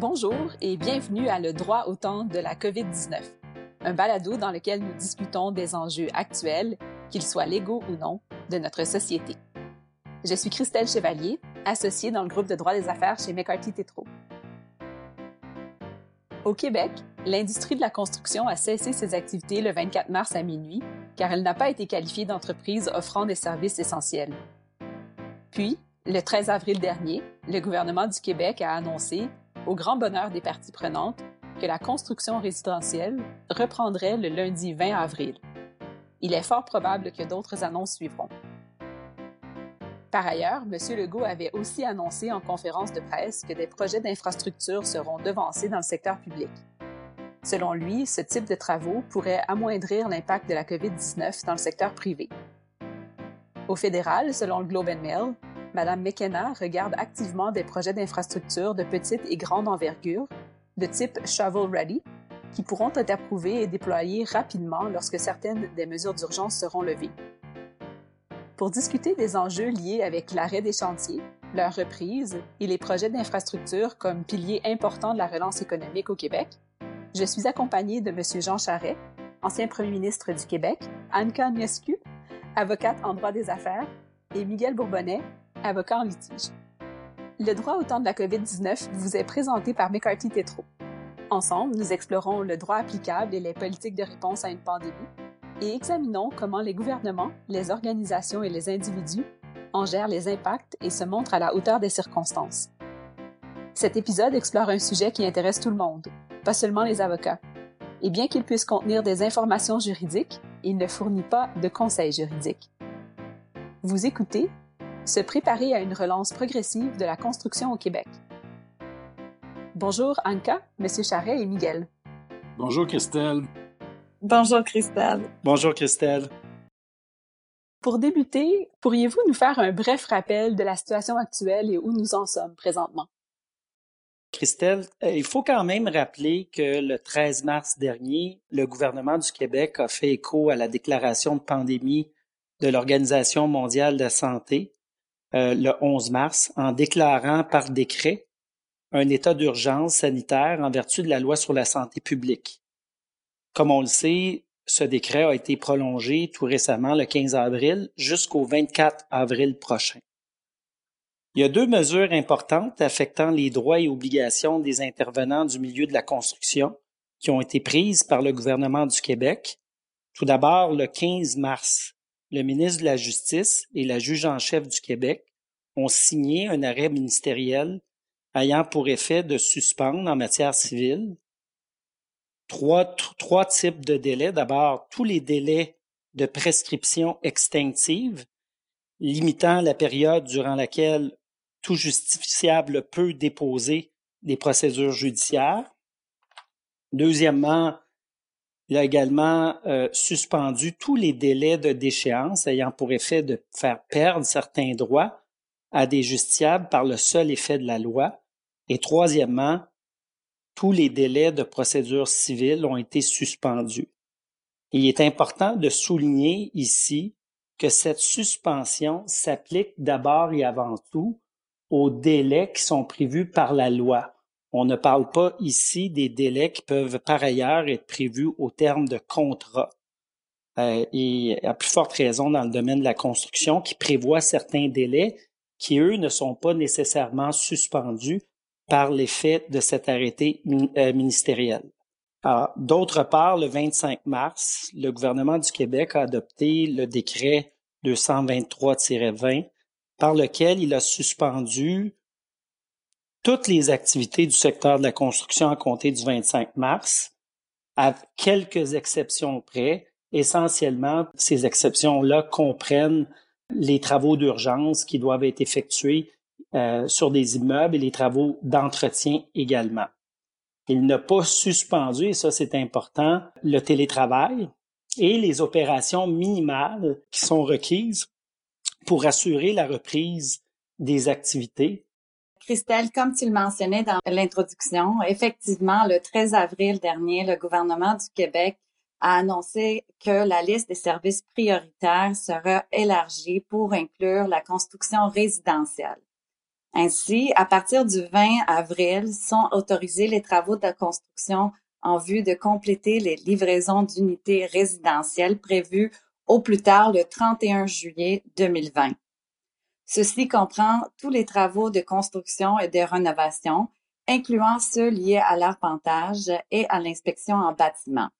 Bonjour et bienvenue à Le droit au temps de la COVID-19, un balado dans lequel nous discutons des enjeux actuels, qu'ils soient légaux ou non, de notre société. Je suis Christelle Chevalier, associée dans le groupe de droit des affaires chez McCarthy Tétrault. Au Québec, l'industrie de la construction a cessé ses activités le 24 mars à minuit car elle n'a pas été qualifiée d'entreprise offrant des services essentiels. Puis, le 13 avril dernier, le gouvernement du Québec a annoncé, au grand bonheur des parties prenantes, que la construction résidentielle reprendrait le lundi 20 avril. Il est fort probable que d'autres annonces suivront. Par ailleurs, M. Legault avait aussi annoncé en conférence de presse que des projets d'infrastructure seront devancés dans le secteur public. Selon lui, ce type de travaux pourrait amoindrir l'impact de la COVID-19 dans le secteur privé. Au fédéral, selon le Globe and Mail, Mme McKenna regarde activement des projets d'infrastructure de petite et grande envergure, de type shovel-ready, qui pourront être approuvés et déployés rapidement lorsque certaines des mesures d'urgence seront levées. Pour discuter des enjeux liés avec l'arrêt des chantiers, leur reprise et les projets d'infrastructure comme piliers importants de la relance économique au Québec, je suis accompagnée de M. Jean Charret, ancien premier ministre du Québec, Anka Niescu, avocate en droit des affaires, et Miguel Bourbonnais, avocat en litige. Le droit au temps de la COVID-19 vous est présenté par McCarthy Tétrault. Ensemble, nous explorons le droit applicable et les politiques de réponse à une pandémie et examinons comment les gouvernements, les organisations et les individus en gèrent les impacts et se montrent à la hauteur des circonstances. Cet épisode explore un sujet qui intéresse tout le monde, pas seulement les avocats. Et bien qu'il puisse contenir des informations juridiques, il ne fournit pas de conseils juridiques. Vous écoutez Se préparer à une relance progressive de la construction au Québec. Bonjour Anka, Monsieur Charret et Miguel. Bonjour Christelle. Bonjour Christelle. Bonjour Christelle. Pour débuter, pourriez-vous nous faire un bref rappel de la situation actuelle et où nous en sommes présentement? Christelle, euh, il faut quand même rappeler que le 13 mars dernier, le gouvernement du Québec a fait écho à la déclaration de pandémie de l'Organisation mondiale de la santé euh, le 11 mars en déclarant par décret un état d'urgence sanitaire en vertu de la loi sur la santé publique. Comme on le sait, ce décret a été prolongé tout récemment le 15 avril jusqu'au 24 avril prochain. Il y a deux mesures importantes affectant les droits et obligations des intervenants du milieu de la construction qui ont été prises par le gouvernement du Québec. Tout d'abord, le 15 mars, le ministre de la Justice et la juge en chef du Québec ont signé un arrêt ministériel ayant pour effet de suspendre en matière civile trois, types de délais. D'abord, tous les délais de prescription extinctive, limitant la période durant laquelle tout justiciable peut déposer des procédures judiciaires. Deuxièmement, il a également euh, suspendu tous les délais de déchéance ayant pour effet de faire perdre certains droits à des justiciables par le seul effet de la loi. Et troisièmement, tous les délais de procédure civile ont été suspendus. il est important de souligner ici que cette suspension s'applique d'abord et avant tout aux délais qui sont prévus par la loi. On ne parle pas ici des délais qui peuvent par ailleurs être prévus au terme de contrats. Euh, et à plus forte raison dans le domaine de la construction qui prévoit certains délais qui, eux, ne sont pas nécessairement suspendus par l'effet de cet arrêté euh, ministériel. D'autre part, le 25 mars, le gouvernement du Québec a adopté le décret 223-20 par lequel il a suspendu toutes les activités du secteur de la construction à compter du 25 mars, à quelques exceptions près. Essentiellement, ces exceptions-là comprennent les travaux d'urgence qui doivent être effectués euh, sur des immeubles et les travaux d'entretien également. Il n'a pas suspendu, et ça c'est important, le télétravail et les opérations minimales qui sont requises pour assurer la reprise des activités. Christelle, comme tu le mentionnais dans l'introduction, effectivement, le 13 avril dernier, le gouvernement du Québec a annoncé que la liste des services prioritaires sera élargie pour inclure la construction résidentielle. Ainsi, à partir du 20 avril, sont autorisés les travaux de construction en vue de compléter les livraisons d'unités résidentielles prévues au plus tard le 31 juillet 2020. Ceci comprend tous les travaux de construction et de rénovation, incluant ceux liés à l'arpentage et à l'inspection en bâtiment.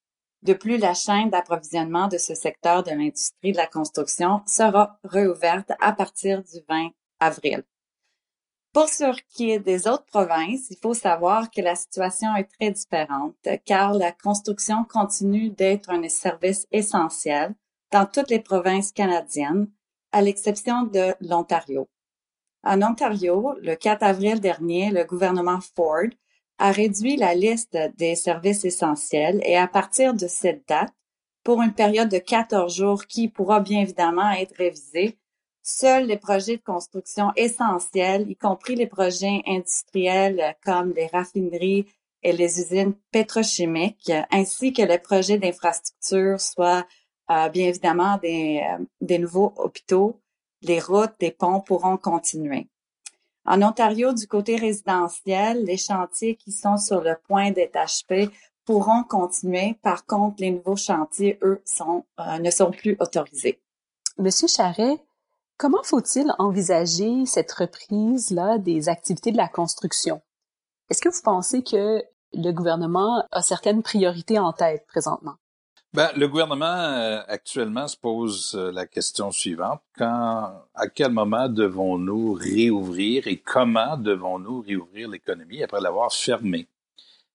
De plus, la chaîne d'approvisionnement de ce secteur de l'industrie de la construction sera réouverte à partir du 20 avril. Pour ce qui est des autres provinces, il faut savoir que la situation est très différente car la construction continue d'être un service essentiel dans toutes les provinces canadiennes, à l'exception de l'Ontario. En Ontario, le 4 avril dernier, le gouvernement Ford a réduit la liste des services essentiels et à partir de cette date, pour une période de 14 jours qui pourra bien évidemment être révisée, seuls les projets de construction essentiels, y compris les projets industriels comme les raffineries et les usines pétrochimiques, ainsi que les projets d'infrastructure, soit euh, bien évidemment des, euh, des nouveaux hôpitaux, les routes, des ponts pourront continuer. En Ontario, du côté résidentiel, les chantiers qui sont sur le point d'être achevés pourront continuer. Par contre, les nouveaux chantiers, eux, sont, euh, ne sont plus autorisés. Monsieur Charret, comment faut-il envisager cette reprise-là des activités de la construction? Est-ce que vous pensez que le gouvernement a certaines priorités en tête présentement? Ben, le gouvernement euh, actuellement se pose euh, la question suivante. Quand, à quel moment devons-nous réouvrir et comment devons-nous réouvrir l'économie après l'avoir fermée?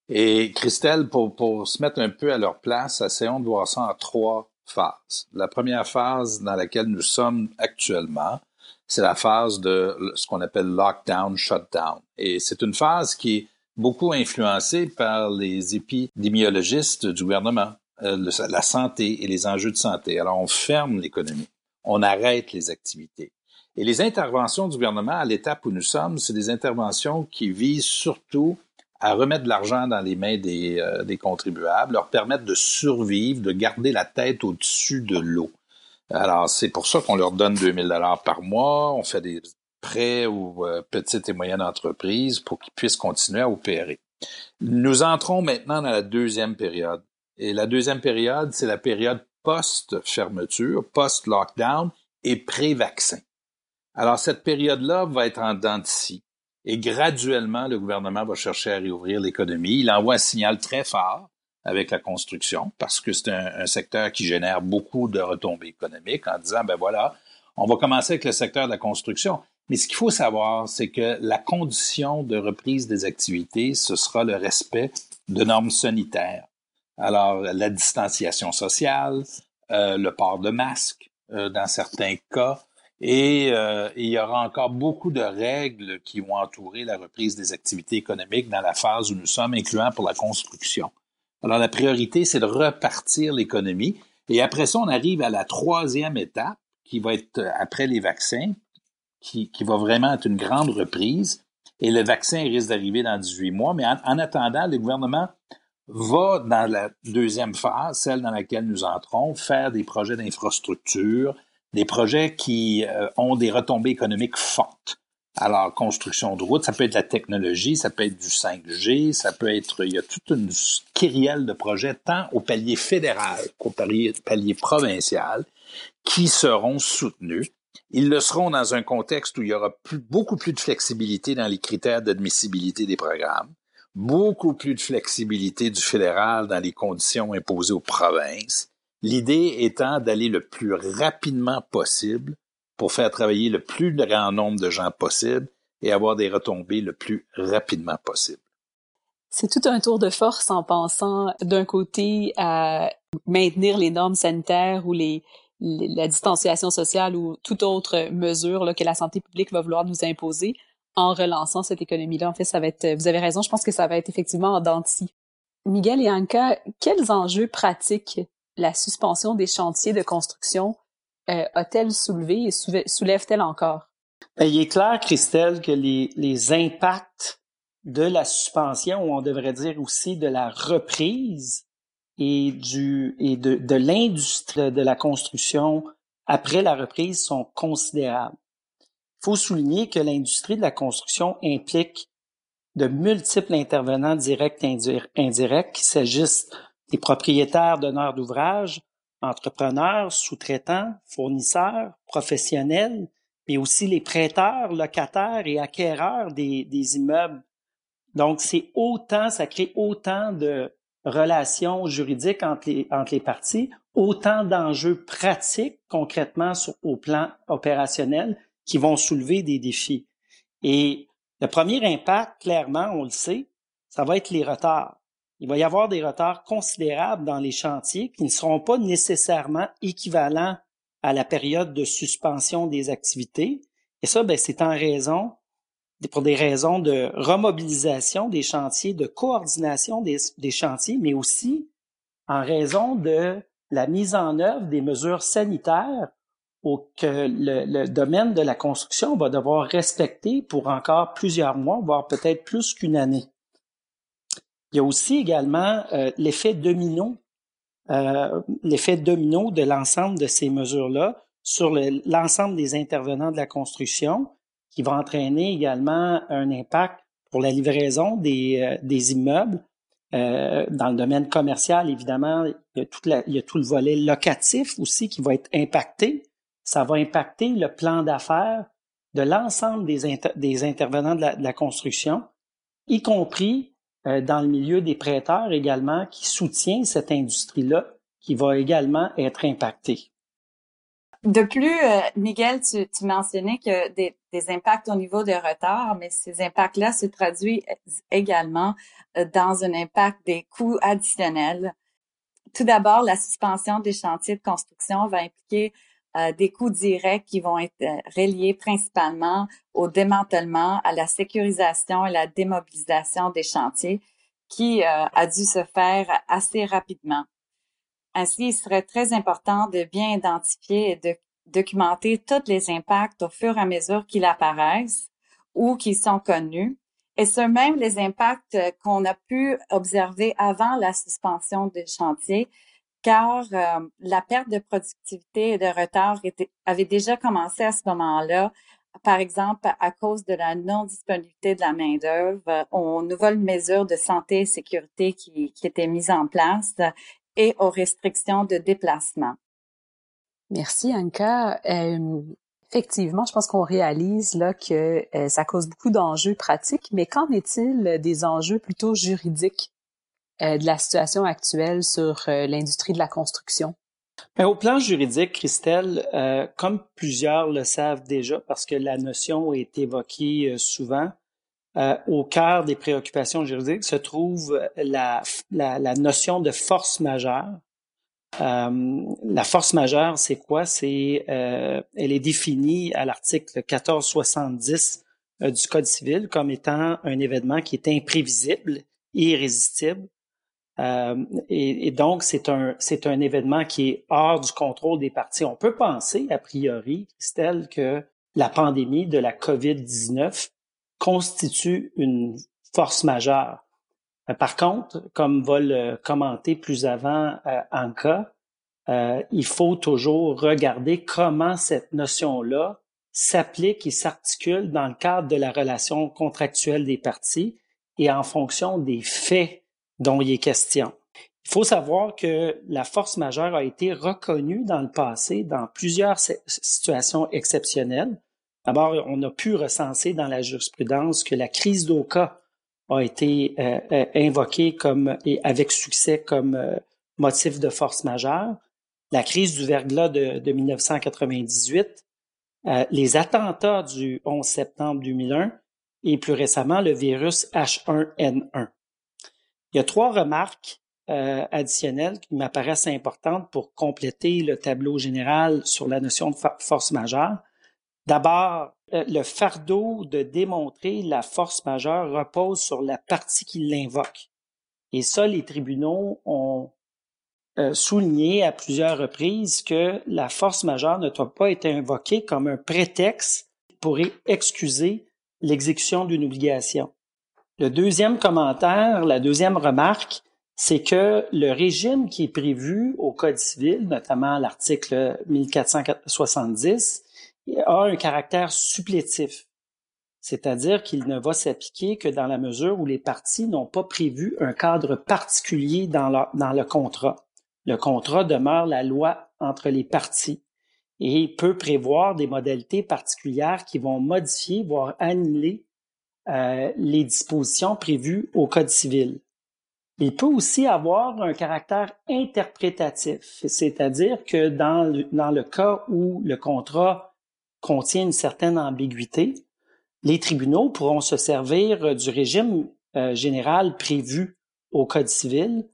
Et Christelle, pour, pour se mettre un peu à leur place, essayons de voir ça en trois phases. La première phase dans laquelle nous sommes actuellement, c'est la phase de ce qu'on appelle lockdown, shutdown. Et c'est une phase qui est beaucoup influencée par les épidémiologistes du gouvernement. Euh, la santé et les enjeux de santé. Alors, on ferme l'économie, on arrête les activités. Et les interventions du gouvernement à l'étape où nous sommes, c'est des interventions qui visent surtout à remettre de l'argent dans les mains des, euh, contribuables, leur permettre de survivre, de garder la tête au-dessus de l'eau. Alors, c'est pour ça qu'on leur donne 2000 dollars par mois, on fait des prêts aux euh, petites et moyennes entreprises pour qu'ils puissent continuer à opérer. Nous entrons maintenant dans la deuxième période. Et la deuxième période, c'est la période post-fermeture, post-lockdown et pré-vaccin. Alors, cette période-là va être en dents de Et graduellement, le gouvernement va chercher à réouvrir l'économie. Il envoie un signal très fort avec la construction parce que c'est un, secteur qui génère beaucoup de retombées économiques en disant, ben voilà, on va commencer avec le secteur de la construction. Mais ce qu'il faut savoir, c'est que la condition de reprise des activités, ce sera le respect de normes sanitaires. Alors, la distanciation sociale, euh, le port de masque euh, dans certains cas, et euh, il y aura encore beaucoup de règles qui vont entourer la reprise des activités économiques dans la phase où nous sommes, incluant pour la construction. Alors, la priorité, c'est de repartir l'économie. Et après ça, on arrive à la troisième étape, qui va être après les vaccins, qui, qui va vraiment être une grande reprise. Et le vaccin risque d'arriver dans 18 mois. Mais en, en attendant, le gouvernement va dans la deuxième phase, celle dans laquelle nous entrons, faire des projets d'infrastructure, des projets qui euh, ont des retombées économiques fortes. Alors, construction de routes, ça peut être la technologie, ça peut être du 5G, ça peut être, il y a toute une kyrielle de projets, tant au palier fédéral qu'au palier, provincial, qui seront soutenus. Ils le seront dans un contexte où il y aura beaucoup plus de flexibilité dans les critères d'admissibilité des programmes beaucoup plus de flexibilité du fédéral dans les conditions imposées aux provinces, l'idée étant d'aller le plus rapidement possible pour faire travailler le plus grand nombre de gens possible et avoir des retombées le plus rapidement possible. C'est tout un tour de force en pensant d'un côté à maintenir les normes sanitaires ou la distanciation sociale ou toute autre mesure que la santé publique va vouloir nous imposer, en relançant cette économie-là. En fait, ça va être, vous avez raison, je pense que ça va être effectivement en denti. Miguel et Anka, quels enjeux pratiques la suspension des chantiers de construction euh, a-t-elle soulevé et soulève-t-elle encore? Ben, il est clair, Christelle, que les, les impacts de la suspension, ou on devrait dire aussi de la reprise et du et de, de l'industrie de la construction après la reprise sont considérables faut souligner que l'industrie de la construction implique de multiples intervenants directs et indirects, qu'il s'agisse des propriétaires donneurs d'ouvrages, entrepreneurs, sous-traitants, fournisseurs, professionnels, mais aussi les prêteurs, locataires et acquéreurs des, immeubles. Donc, c'est autant, ça crée autant de relations juridiques entre les, parties, autant d'enjeux pratiques concrètement au plan opérationnel qui vont soulever des défis. Et le premier impact, clairement, on le sait, ça va être les retards. Il va y avoir des retards considérables dans les chantiers qui ne seront pas nécessairement équivalents à la période de suspension des activités. Et ça, ben, c'est en raison, pour des raisons de remobilisation des chantiers, de coordination des, des chantiers, mais aussi en raison de la mise en œuvre des mesures sanitaires que le, le, domaine de la construction va devoir respecter pour encore plusieurs mois, voire peut-être plus qu'une année. Il y a aussi également euh, l'effet domino, euh, l'effet domino de l'ensemble de ces mesures-là sur l'ensemble des intervenants de la construction, qui va entraîner également un impact pour la livraison des, euh, des immeubles. dans le domaine commercial, évidemment, il y a tout le volet locatif aussi qui va être impacté ça va impacter le plan d'affaires de l'ensemble des, intervenants de la, construction, y compris euh, dans le milieu des prêteurs également, qui soutient cette industrie-là, qui va également être impactée. De plus, euh, Miguel, tu, tu, mentionnais que des, des, impacts au niveau des retards, mais ces impacts-là se traduisent également euh, dans un impact des coûts additionnels. Tout d'abord, la suspension des chantiers de construction va impliquer euh, des coûts directs qui vont être euh, reliés principalement au démantèlement, à la sécurisation et la démobilisation des chantiers qui euh, a dû se faire assez rapidement. Ainsi, il serait très important de bien identifier et de documenter tous les impacts au fur et à mesure qu'ils apparaissent ou qu'ils sont connus, et ce même les impacts qu'on a pu observer avant la suspension des chantiers car euh, la perte de productivité et de retard était, avait déjà commencé à ce moment-là, par exemple à cause de la non-disponibilité de la main-d'œuvre, aux nouvelles mesures de santé et sécurité qui, qui étaient mises en place et aux restrictions de déplacement. Merci, Anka. Euh, effectivement, je pense qu'on réalise là que euh, ça cause beaucoup d'enjeux pratiques, mais qu'en est-il des enjeux plutôt juridiques? De la situation actuelle sur euh, l'industrie de la construction? Ben, au plan juridique, Christelle, euh, comme plusieurs le savent déjà, parce que la notion est évoquée souvent, au cœur des préoccupations juridiques se trouve la, la, la notion de force majeure. la force majeure, c'est quoi? C'est, elle est définie à l'article 1470 du Code civil comme étant un événement qui est imprévisible, irrésistible, euh, et, donc, c'est un, c'est un événement qui est hors du contrôle des partis. On peut penser, a priori, Christelle, que la pandémie de la COVID-19 constitue une force majeure. Euh, par contre, comme va le commenter plus avant euh, Anka, il faut toujours regarder comment cette notion-là s'applique et s'articule dans le cadre de la relation contractuelle des partis et en fonction des faits dont il est question. Il faut savoir que la force majeure a été reconnue dans le passé dans plusieurs situations exceptionnelles. D'abord, on a pu recenser dans la jurisprudence que la crise d'Oka a été euh, euh, invoquée comme et avec succès comme euh, motif de force majeure. La crise du verglas de, de 1998, les attentats du 11 septembre 2001 et plus récemment le virus H1N1. Il y a trois remarques euh, additionnelles qui m'apparaissent importantes pour compléter le tableau général sur la notion de force majeure. D'abord, euh, le fardeau de démontrer la force majeure repose sur la partie qui l'invoque. Et ça, les tribunaux ont euh, souligné à plusieurs reprises que la force majeure ne doit pas être invoquée comme un prétexte pour excuser l'exécution d'une obligation. Le deuxième commentaire, la deuxième remarque, c'est que le régime qui est prévu au Code civil, notamment l'article 1470, a un caractère supplétif, c'est-à-dire qu'il ne va s'appliquer que dans la mesure où les parties n'ont pas prévu un cadre particulier dans, dans le contrat. Le contrat demeure la loi entre les parties et peut prévoir des modalités particulières qui vont modifier, voire annuler euh, les dispositions prévues au Code civil. Il peut aussi avoir un caractère interprétatif, c'est-à-dire que dans le, cas où le contrat contient une certaine ambiguïté, les tribunaux pourront se servir du régime euh, général prévu au Code civil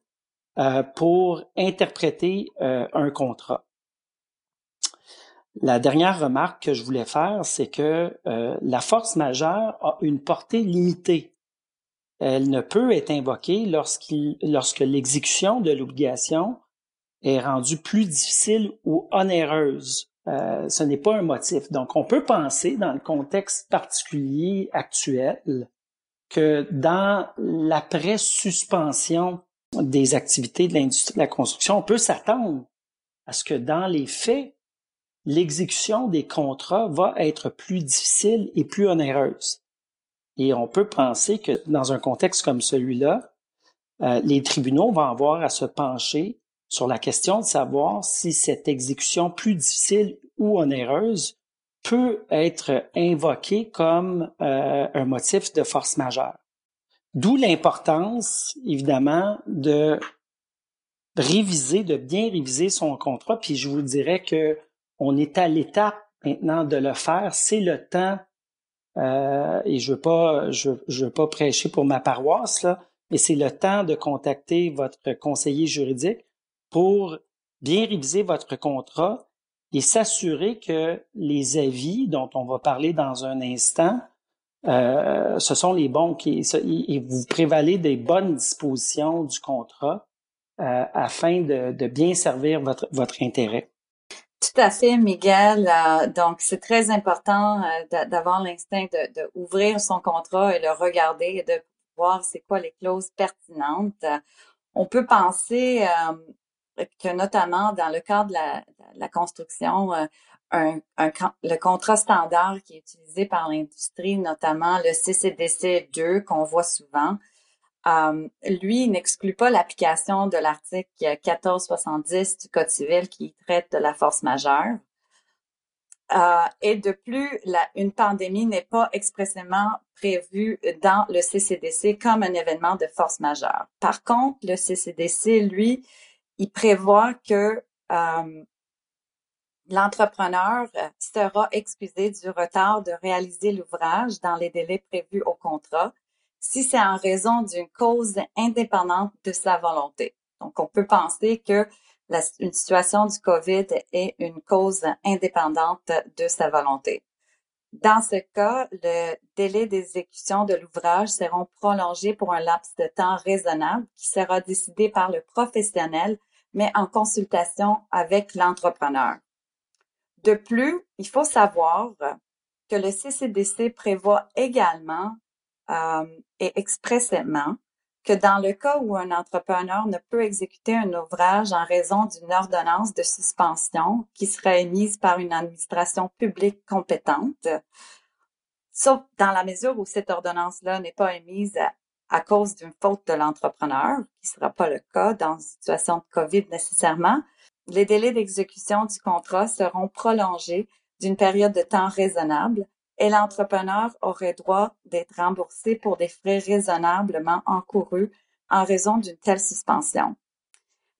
euh, pour interpréter euh, un contrat. La dernière remarque que je voulais faire, c'est que la force majeure a une portée limitée elle ne peut être invoquée lorsque l'exécution de l'obligation est rendue plus difficile ou onéreuse. Euh, ce n'est pas un motif. Donc, on peut penser, dans le contexte particulier actuel, que dans l'après-suspension des activités de l'industrie de la construction, on peut s'attendre à ce que dans les faits, l'exécution des contrats va être plus difficile et plus onéreuse. Et on peut penser que dans un contexte comme celui-là, euh, les tribunaux vont avoir à se pencher sur la question de savoir si cette exécution plus difficile ou onéreuse peut être invoquée comme euh, un motif de force majeure. D'où l'importance, évidemment, de réviser, de bien réviser son contrat. Puis je vous dirais que on est à l'étape maintenant de le faire. C'est le temps euh, et je veux pas, je, je veux pas prêcher pour ma paroisse là, mais c'est le temps de contacter votre conseiller juridique pour bien réviser votre contrat et s'assurer que les avis dont on va parler dans un instant, euh, ce sont les bons qui et vous prévalez des bonnes dispositions du contrat euh, afin de, de, bien servir votre, votre intérêt. Tout à fait, Miguel. Euh, donc, c'est très important euh, d'avoir l'instinct de, ouvrir son contrat et le regarder et de voir c'est quoi les clauses pertinentes. On peut penser euh, que notamment dans le cadre de la, construction, le contrat standard qui est utilisé par l'industrie, notamment le CCDC 2 qu'on voit souvent, euh, lui, n'exclut pas l'application de l'article 1470 du Code civil qui traite de la force majeure. Euh, et de plus, une pandémie n'est pas expressément prévue dans le CCDC comme un événement de force majeure. Par contre, le CCDC, lui, il prévoit que euh, l'entrepreneur sera excusé du retard de réaliser l'ouvrage dans les délais prévus au contrat si c'est en raison d'une cause indépendante de sa volonté. Donc, on peut penser que la, une situation du COVID est une cause indépendante de sa volonté. Dans ce cas, le délai d'exécution de l'ouvrage seront prolongés pour un laps de temps raisonnable qui sera décidé par le professionnel, mais en consultation avec l'entrepreneur. De plus, il faut savoir que le CCDC prévoit également euh, et expressément que dans le cas où un entrepreneur ne peut exécuter un ouvrage en raison d'une ordonnance de suspension qui serait émise par une administration publique compétente, sauf dans la mesure où cette ordonnance-là n'est pas émise à, cause d'une faute de l'entrepreneur, qui ne sera pas le cas dans une situation de COVID nécessairement, les délais d'exécution du contrat seront prolongés d'une période de temps raisonnable et l'entrepreneur aurait droit d'être remboursé pour des frais raisonnablement encourus en raison d'une telle suspension.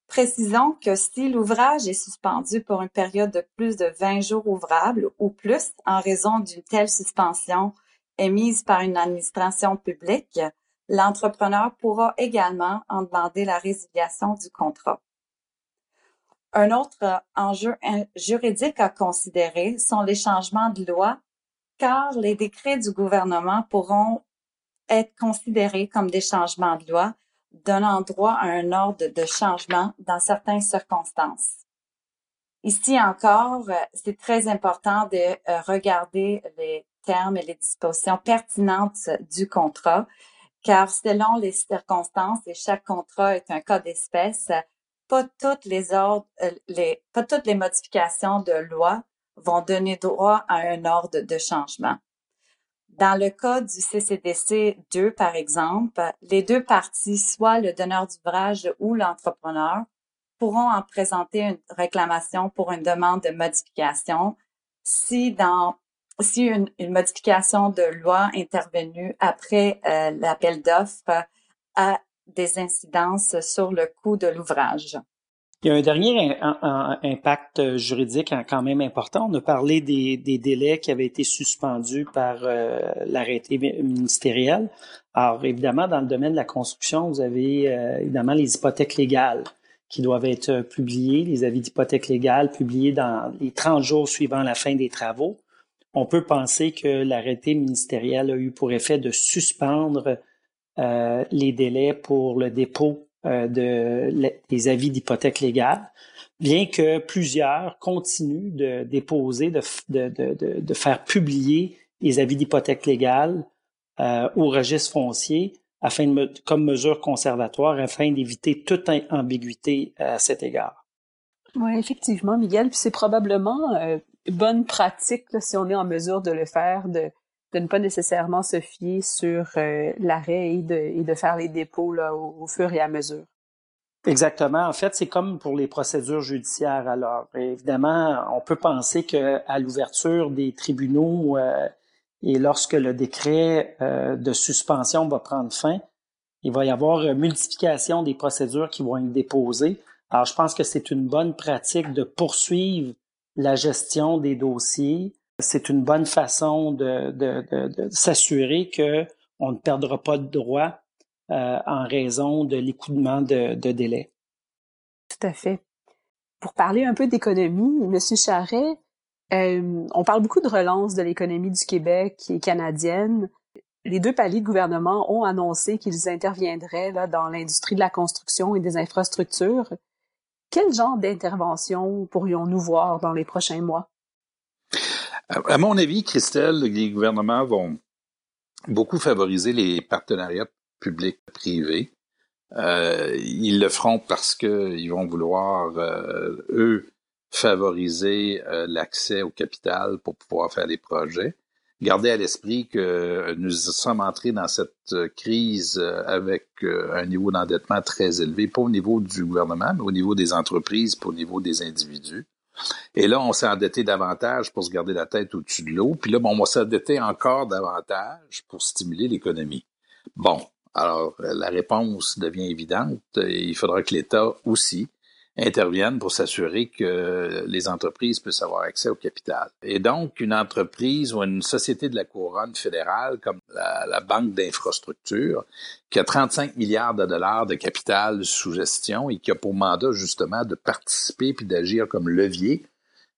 Précisons que si l'ouvrage est suspendu pour une période de plus de 20 jours ouvrables ou plus en raison d'une telle suspension émise par une administration publique, l'entrepreneur pourra également en demander la résiliation du contrat. Un autre enjeu juridique à considérer sont les changements de loi car les décrets du gouvernement pourront être considérés comme des changements de loi, donnant droit à un ordre de changement dans certaines circonstances. Ici encore, euh, c'est très important de euh, regarder les termes et les dispositions pertinentes du contrat, car selon les circonstances, et chaque contrat est un cas d'espèce, pas toutes les euh, les, pas toutes les modifications de loi vont donner droit à un ordre de changement. Dans le cas du CCDC 2, par exemple, les deux parties, soit le donneur d'ouvrage ou l'entrepreneur, pourront en présenter une réclamation pour une demande de modification si dans si une, modification de loi intervenue après euh, l'appel d'offres a des incidences sur le coût de l'ouvrage. Il y a un dernier impact juridique quand même important. On a parlé des, délais qui avaient été suspendus par euh, l'arrêté ministériel. Alors, évidemment, dans le domaine de la construction, vous avez euh, évidemment les hypothèques légales qui doivent être publiées, les avis d'hypothèque légale publiés dans les 30 jours suivant la fin des travaux. On peut penser que l'arrêté ministériel a eu pour effet de suspendre euh, les délais pour le dépôt euh, de, des avis d'hypothèque légale, bien que plusieurs continuent de déposer, de, faire publier les avis d'hypothèque légale euh, au registre foncier comme mesure conservatoire afin d'éviter toute ambiguïté à cet égard. Oui, effectivement, Miguel. c'est probablement euh, bonne pratique si on est en mesure de le faire, de, de ne pas nécessairement se fier sur euh, l'arrêt et de, et de faire les dépôts là, au, fur et à mesure. Exactement. En fait, c'est comme pour les procédures judiciaires. Alors, évidemment, on peut penser que à l'ouverture des tribunaux euh, et lorsque le décret euh, de suspension va prendre fin, il va y avoir multiplication des procédures qui vont être déposées. Alors, je pense que c'est une bonne pratique de poursuivre la gestion des dossiers c'est une bonne façon de, s'assurer qu'on ne perdra pas de droit euh, en raison de l'écoulement de, délai. Tout à fait. Pour parler un peu d'économie, M. Charret, euh, on parle beaucoup de relance de l'économie du Québec et canadienne. Les deux paliers de gouvernement ont annoncé qu'ils interviendraient dans l'industrie de la construction et des infrastructures. Quel genre d'intervention pourrions-nous voir dans les prochains mois? À mon avis, Christelle, les gouvernements vont beaucoup favoriser les partenariats publics-privés. Euh, ils le feront parce qu'ils vont vouloir, euh, eux, favoriser euh, l'accès au capital pour pouvoir faire des projets. Gardez à l'esprit que nous sommes entrés dans cette crise avec un niveau d'endettement très élevé, pas au niveau du gouvernement, mais au niveau des entreprises, pas au niveau des individus. Et là, on s'est endetté davantage pour se garder la tête au-dessus de l'eau. Puis là, bon, on va s'endetter encore davantage pour stimuler l'économie. Bon, alors la réponse devient évidente. Il faudra que l'État aussi interviennent pour s'assurer que les entreprises puissent avoir accès au capital. Et donc, une entreprise ou une société de la couronne fédérale comme la, Banque d'infrastructure, qui a 35 milliards de dollars de capital sous gestion et qui a pour mandat justement de participer puis d'agir comme levier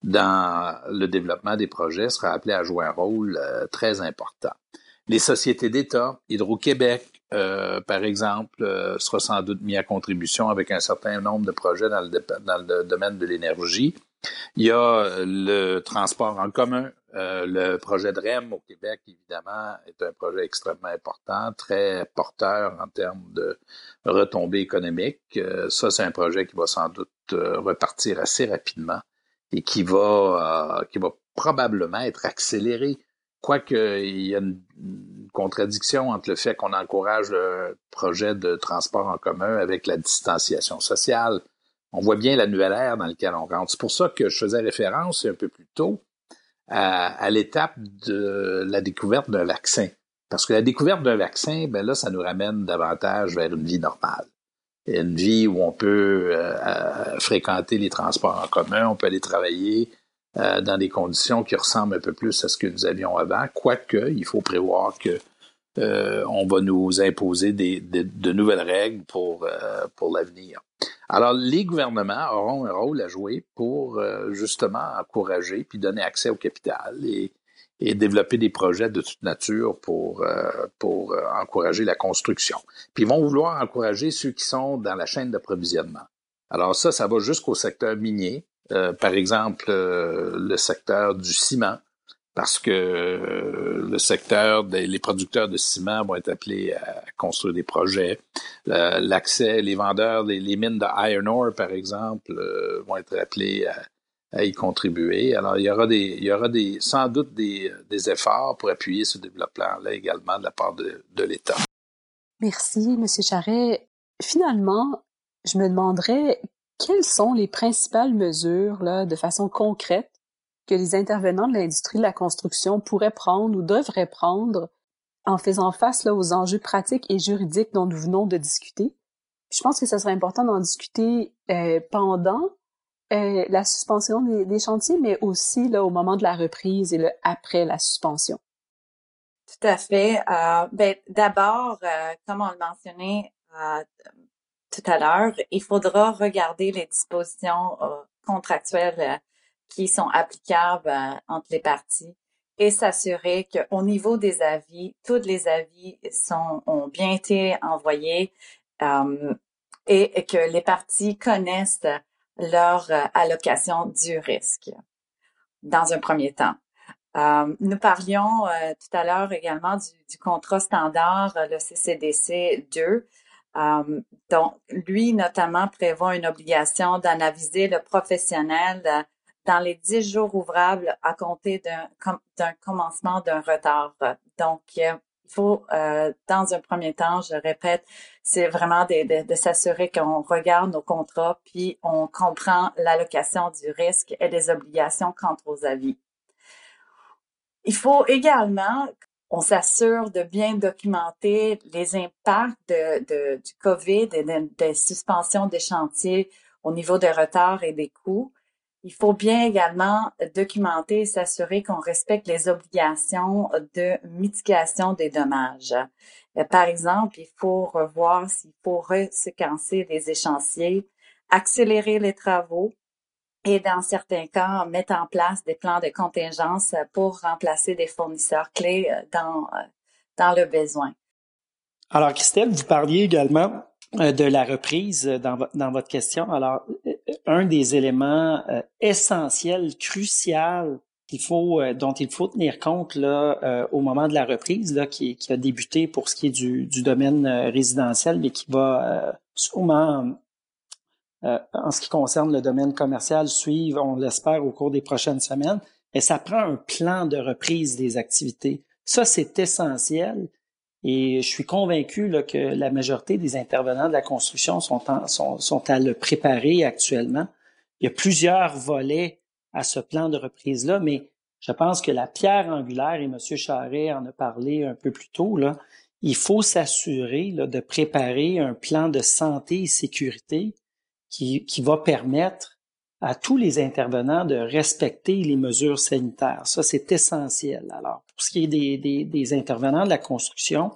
dans le développement des projets, sera appelé à jouer un rôle euh, très important. Les sociétés d'État, Hydro-Québec, euh, par exemple, euh, sera sans doute mis à contribution avec un certain nombre de projets dans le, domaine de l'énergie. Il y a euh, le transport en commun. le projet de REM au Québec, évidemment, est un projet extrêmement important, très porteur en termes de retombées économiques. ça, c'est un projet qui va sans doute repartir assez rapidement et qui va, qui va probablement être accéléré Quoique il y a une, contradiction entre le fait qu'on encourage le projet de transport en commun avec la distanciation sociale. On voit bien la nouvelle ère dans laquelle on rentre. C'est pour ça que je faisais référence un peu plus tôt à, l'étape de la découverte d'un vaccin. Parce que la découverte d'un vaccin, ben là, ça nous ramène davantage vers une vie normale. Une vie où on peut euh, euh, fréquenter les transports en commun, on peut aller travailler, euh, dans des conditions qui ressemblent un peu plus à ce que nous avions avant, quoique il faut prévoir que euh, on va nous imposer des, de nouvelles règles pour, euh, pour l'avenir. Alors, les gouvernements auront un rôle à jouer pour justement encourager puis donner accès au capital et, et développer des projets de toute nature pour, pour encourager la construction. Puis ils vont vouloir encourager ceux qui sont dans la chaîne d'approvisionnement. Alors ça, ça va jusqu'au secteur minier, euh, par exemple, euh, le secteur du ciment, parce que euh, le secteur des les producteurs de ciment vont être appelés à construire des projets. L'accès, les vendeurs, les, les, mines de iron ore, par exemple, vont être appelés à, à y contribuer. Alors, il y aura des, il y aura des, sans doute des, des efforts pour appuyer ce développement-là également de la part de, de l'État. Merci, M. Charret. Finalement, je me demanderais quelles sont les principales mesures, là, de façon concrète, que les intervenants de l'industrie de la construction pourraient prendre ou devraient prendre en faisant face là, aux enjeux pratiques et juridiques dont nous venons de discuter? je pense que ce serait important d'en discuter euh, pendant euh, la suspension des, chantiers, mais aussi là, au moment de la reprise et le après la suspension. Tout à fait. Euh, ben, D'abord, comme on le mentionnait tout à l'heure, il faudra regarder les dispositions contractuelles qui sont applicables entre les parties et s'assurer qu'au niveau des avis, tous les avis ont bien été envoyés euh, et, que les parties connaissent leur euh, allocation du risque dans un premier temps. Euh, nous parlions euh, tout à l'heure également du, du, contrat standard, le CCDC 2. Donc, lui, notamment, prévoit une obligation d'en aviser le professionnel dans les dix jours ouvrables à compter d'un commencement d'un retard. Donc, il faut, euh, dans un premier temps, je répète, c'est vraiment de, de, s'assurer qu'on regarde nos contrats, puis on comprend l'allocation du risque et les obligations quant aux avis. Il faut également on s'assure de bien documenter les impacts de, de du COVID et des suspensions des chantiers au niveau des retards et des coûts. Il faut bien également documenter et s'assurer qu'on respecte les obligations de mitigation des dommages. Euh, par exemple, il faut revoir s'il faut reséquencer les échéanciers, accélérer les travaux et dans certains cas, mettre en place des plans de contingence pour remplacer des fournisseurs clés euh, dans, euh, dans le besoin. Alors, Christelle, vous parliez également de la reprise dans, dans votre question. Alors, un des éléments euh, essentiels, crucial qu'il faut, euh, dont il faut tenir compte là euh, au moment de la reprise là, qui, qui, a débuté pour ce qui est du, du domaine résidentiel, mais qui va sûrement en ce qui concerne le domaine commercial suivre, on l'espère, au cours des prochaines semaines. Et ça prend un plan de reprise des activités. Ça, c'est essentiel. Et je suis convaincu que la majorité des intervenants de la construction sont, sont, sont à le préparer actuellement. Il y a plusieurs volets à ce plan de reprise-là, mais je pense que la pierre angulaire, et M. Charret en a parlé un peu plus tôt, il faut s'assurer de préparer un plan de santé et sécurité qui, qui va permettre à tous les intervenants de respecter les mesures sanitaires. Ça, c'est essentiel. Alors, pour ce qui est des, des, des, intervenants de la construction,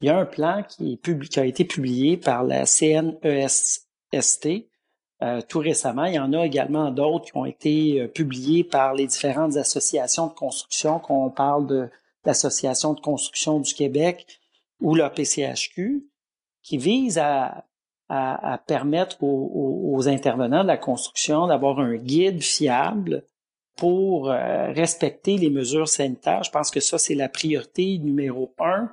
il y a un plan qui, est qui a été publié par la CNEST euh, tout récemment. Il y en a également d'autres qui ont été euh, publiés par les différentes associations de construction, qu'on parle de l'Association de construction du Québec ou la PCHQ, qui visent à à, permettre aux, intervenants de la construction d'avoir un guide fiable pour euh, respecter les mesures sanitaires. Je pense que ça, c'est la priorité numéro un.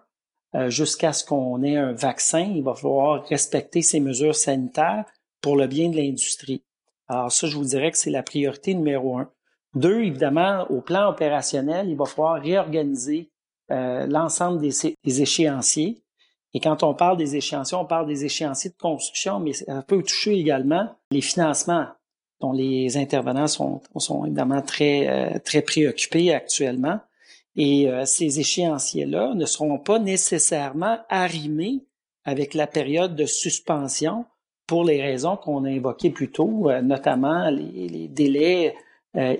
Euh, jusqu'à ce qu'on ait un vaccin, il va falloir respecter ces mesures sanitaires pour le bien de l'industrie. Alors ça, je vous dirais que c'est la priorité numéro un. Deux, évidemment, au plan opérationnel, il va falloir réorganiser euh, l'ensemble des, des, échéanciers. Et quand on parle des échéanciers, on parle des échéanciers de construction, mais ça peut toucher également les financements dont les intervenants sont, sont évidemment très, euh, très préoccupés actuellement. Et euh, ces échéanciers-là ne seront pas nécessairement arrimés avec la période de suspension pour les raisons qu'on a évoquées plus tôt, euh, notamment les, les délais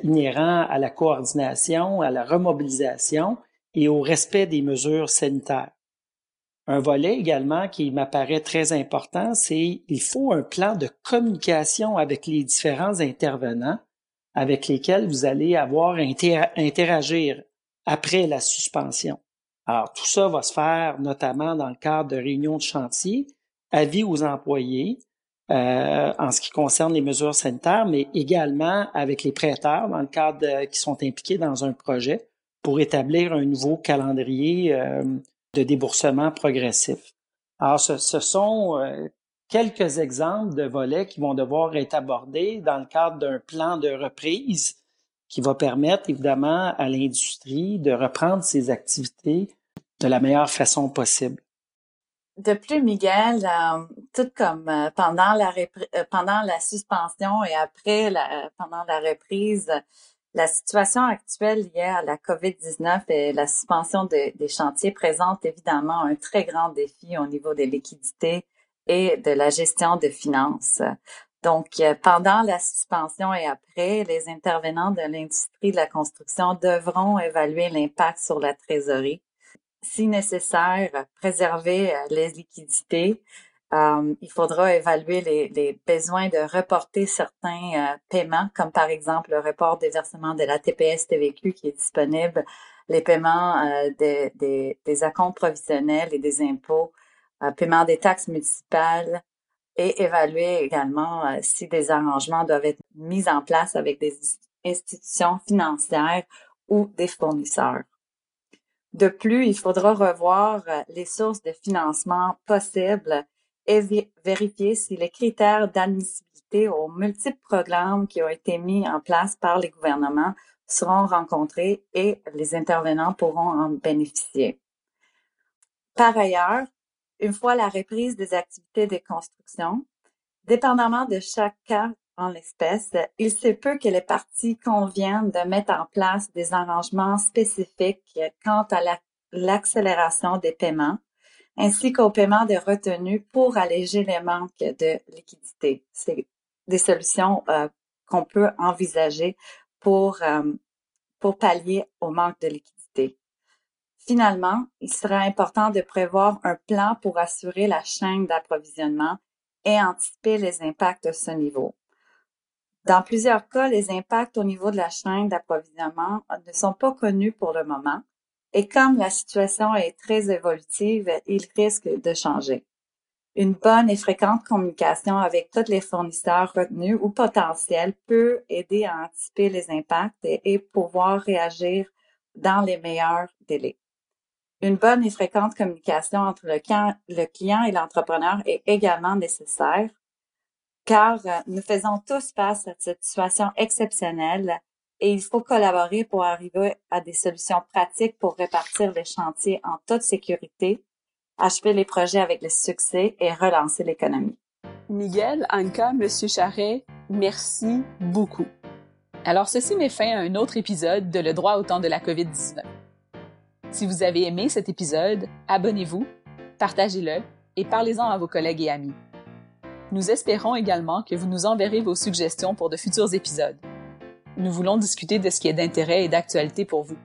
inhérents à la coordination, à la remobilisation et au respect des mesures sanitaires. Un volet également qui m'apparaît très important, c'est il faut un plan de communication avec les différents intervenants avec lesquels vous allez avoir interagir après la suspension. Alors, tout ça va se faire notamment dans le cadre de réunions de chantier, avis aux employés euh, en ce qui concerne les mesures sanitaires, mais également avec les prêteurs dans le cadre qui sont impliqués dans un projet pour établir un nouveau calendrier euh, de déboursement progressif. Alors, ce, sont euh, quelques exemples de volets qui vont devoir être abordés dans le cadre d'un plan de reprise qui va permettre évidemment à l'industrie de reprendre ses activités de la meilleure façon possible. De plus, Miguel, euh, tout comme euh, pendant la pendant la suspension et après la, pendant la reprise, la situation actuelle liée à la COVID-19 et la suspension des chantiers présente évidemment un très grand défi au niveau des liquidités et de la gestion de finances. Donc, pendant la suspension et après, les intervenants de l'industrie de la construction devront évaluer l'impact sur la trésorerie si nécessaire, préserver euh, les liquidités. Euh, il faudra évaluer les, besoins de reporter certains euh, paiements, comme par exemple le report des versements de la TPS TVQ qui est disponible, les paiements des, des, des acomptes provisionnels et des impôts, paiement des taxes municipales, et évaluer également si des arrangements doivent être mis en place avec des institutions financières ou des fournisseurs. De plus, il faudra revoir euh, les sources de financement possibles et vérifier si les critères d'admissibilité aux multiples programmes qui ont été mis en place par les gouvernements seront rencontrés et les intervenants pourront en bénéficier. Par ailleurs, une fois la reprise des activités de construction, dépendamment de chaque cas en l'espèce, il se peut que les parties conviennent de mettre en place des arrangements spécifiques quant à l'accélération des paiements, ainsi qu'au paiement des retenues pour alléger les manques de liquidité. C'est des solutions euh, qu'on peut envisager pour, euh, pour pallier au manque de liquidité. Finalement, il sera important de prévoir un plan pour assurer la chaîne d'approvisionnement et anticiper les impacts à ce niveau. Dans plusieurs cas, les impacts au niveau de la chaîne d'approvisionnement ne sont pas connus pour le moment et comme la situation est très évolutive, ils risquent de changer. Une bonne et fréquente communication avec tous les fournisseurs retenus ou potentiels peut aider à anticiper les impacts et, pouvoir réagir dans les meilleurs délais. Une bonne et fréquente communication entre le client et l'entrepreneur est également nécessaire car euh, nous faisons tous face à cette situation exceptionnelle et il faut collaborer pour arriver à des solutions pratiques pour répartir les chantiers en toute sécurité, achever les projets avec le succès et relancer l'économie. Miguel, Anka, Monsieur Charret, merci beaucoup. Alors, ceci met fin à un autre épisode de Le droit au temps de la COVID-19. Si vous avez aimé cet épisode, abonnez-vous, partagez-le et parlez-en à vos collègues et amis. Nous espérons également que vous nous enverrez vos suggestions pour de futurs épisodes. Nous voulons discuter de ce qui est d'intérêt et d'actualité pour vous.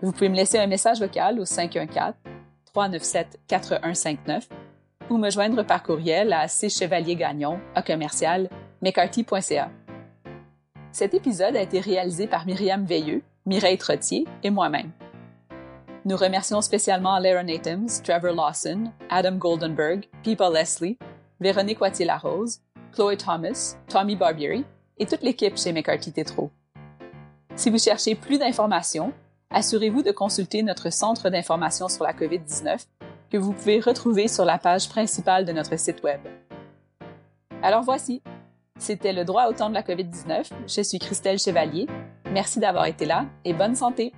Vous pouvez me laisser un message vocal au 514-397-4159 ou me joindre par courriel à cchevaliergagnon à commercial mccarthy.ca. Cet épisode a été réalisé par Myriam Veilleux, Mireille Trottier et moi-même. Nous remercions spécialement Lara Natums, Trevor Lawson, Adam Goldenberg, Pipa Leslie, Véronique Wattier-Larose, Chloé Thomas, Tommy Barbieri et toute l'équipe chez McCarthy Tétro. Si vous cherchez plus d'informations, assurez-vous de consulter notre centre d'information sur la COVID-19 que vous pouvez retrouver sur la page principale de notre site Web. Alors voici, c'était le droit au temps de la COVID-19. Je suis Christelle Chevalier. Merci d'avoir été là et bonne santé!